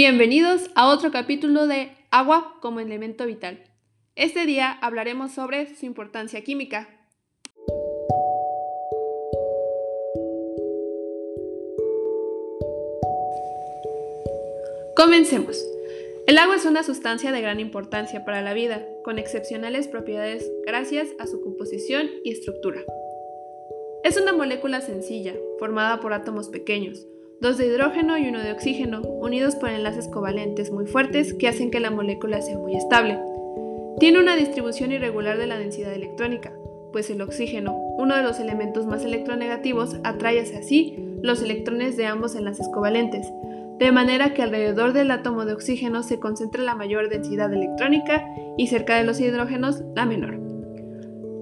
Bienvenidos a otro capítulo de Agua como elemento vital. Este día hablaremos sobre su importancia química. Comencemos. El agua es una sustancia de gran importancia para la vida, con excepcionales propiedades gracias a su composición y estructura. Es una molécula sencilla, formada por átomos pequeños, dos de hidrógeno y uno de oxígeno, unidos por enlaces covalentes muy fuertes que hacen que la molécula sea muy estable. Tiene una distribución irregular de la densidad electrónica, pues el oxígeno, uno de los elementos más electronegativos, atrae hacia sí los electrones de ambos enlaces covalentes, de manera que alrededor del átomo de oxígeno se concentra la mayor densidad electrónica y cerca de los hidrógenos la menor.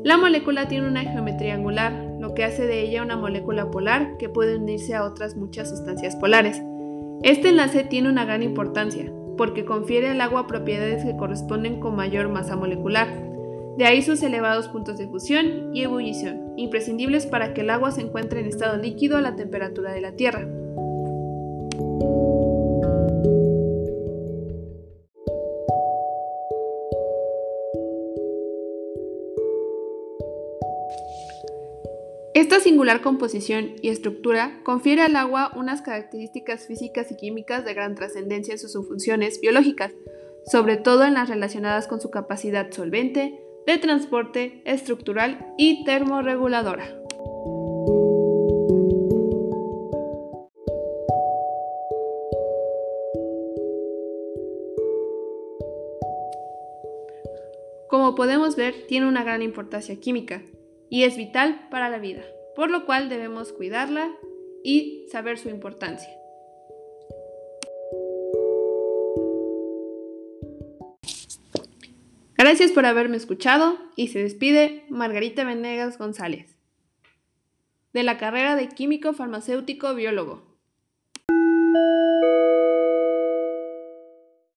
La molécula tiene una geometría angular, lo que hace de ella una molécula polar que puede unirse a otras muchas sustancias polares. Este enlace tiene una gran importancia, porque confiere al agua propiedades que corresponden con mayor masa molecular. De ahí sus elevados puntos de fusión y ebullición, imprescindibles para que el agua se encuentre en estado líquido a la temperatura de la Tierra. Esta singular composición y estructura confiere al agua unas características físicas y químicas de gran trascendencia en sus funciones biológicas, sobre todo en las relacionadas con su capacidad solvente, de transporte, estructural y termorreguladora. Como podemos ver, tiene una gran importancia química, y es vital para la vida, por lo cual debemos cuidarla y saber su importancia. Gracias por haberme escuchado y se despide Margarita Venegas González, de la carrera de Químico Farmacéutico Biólogo.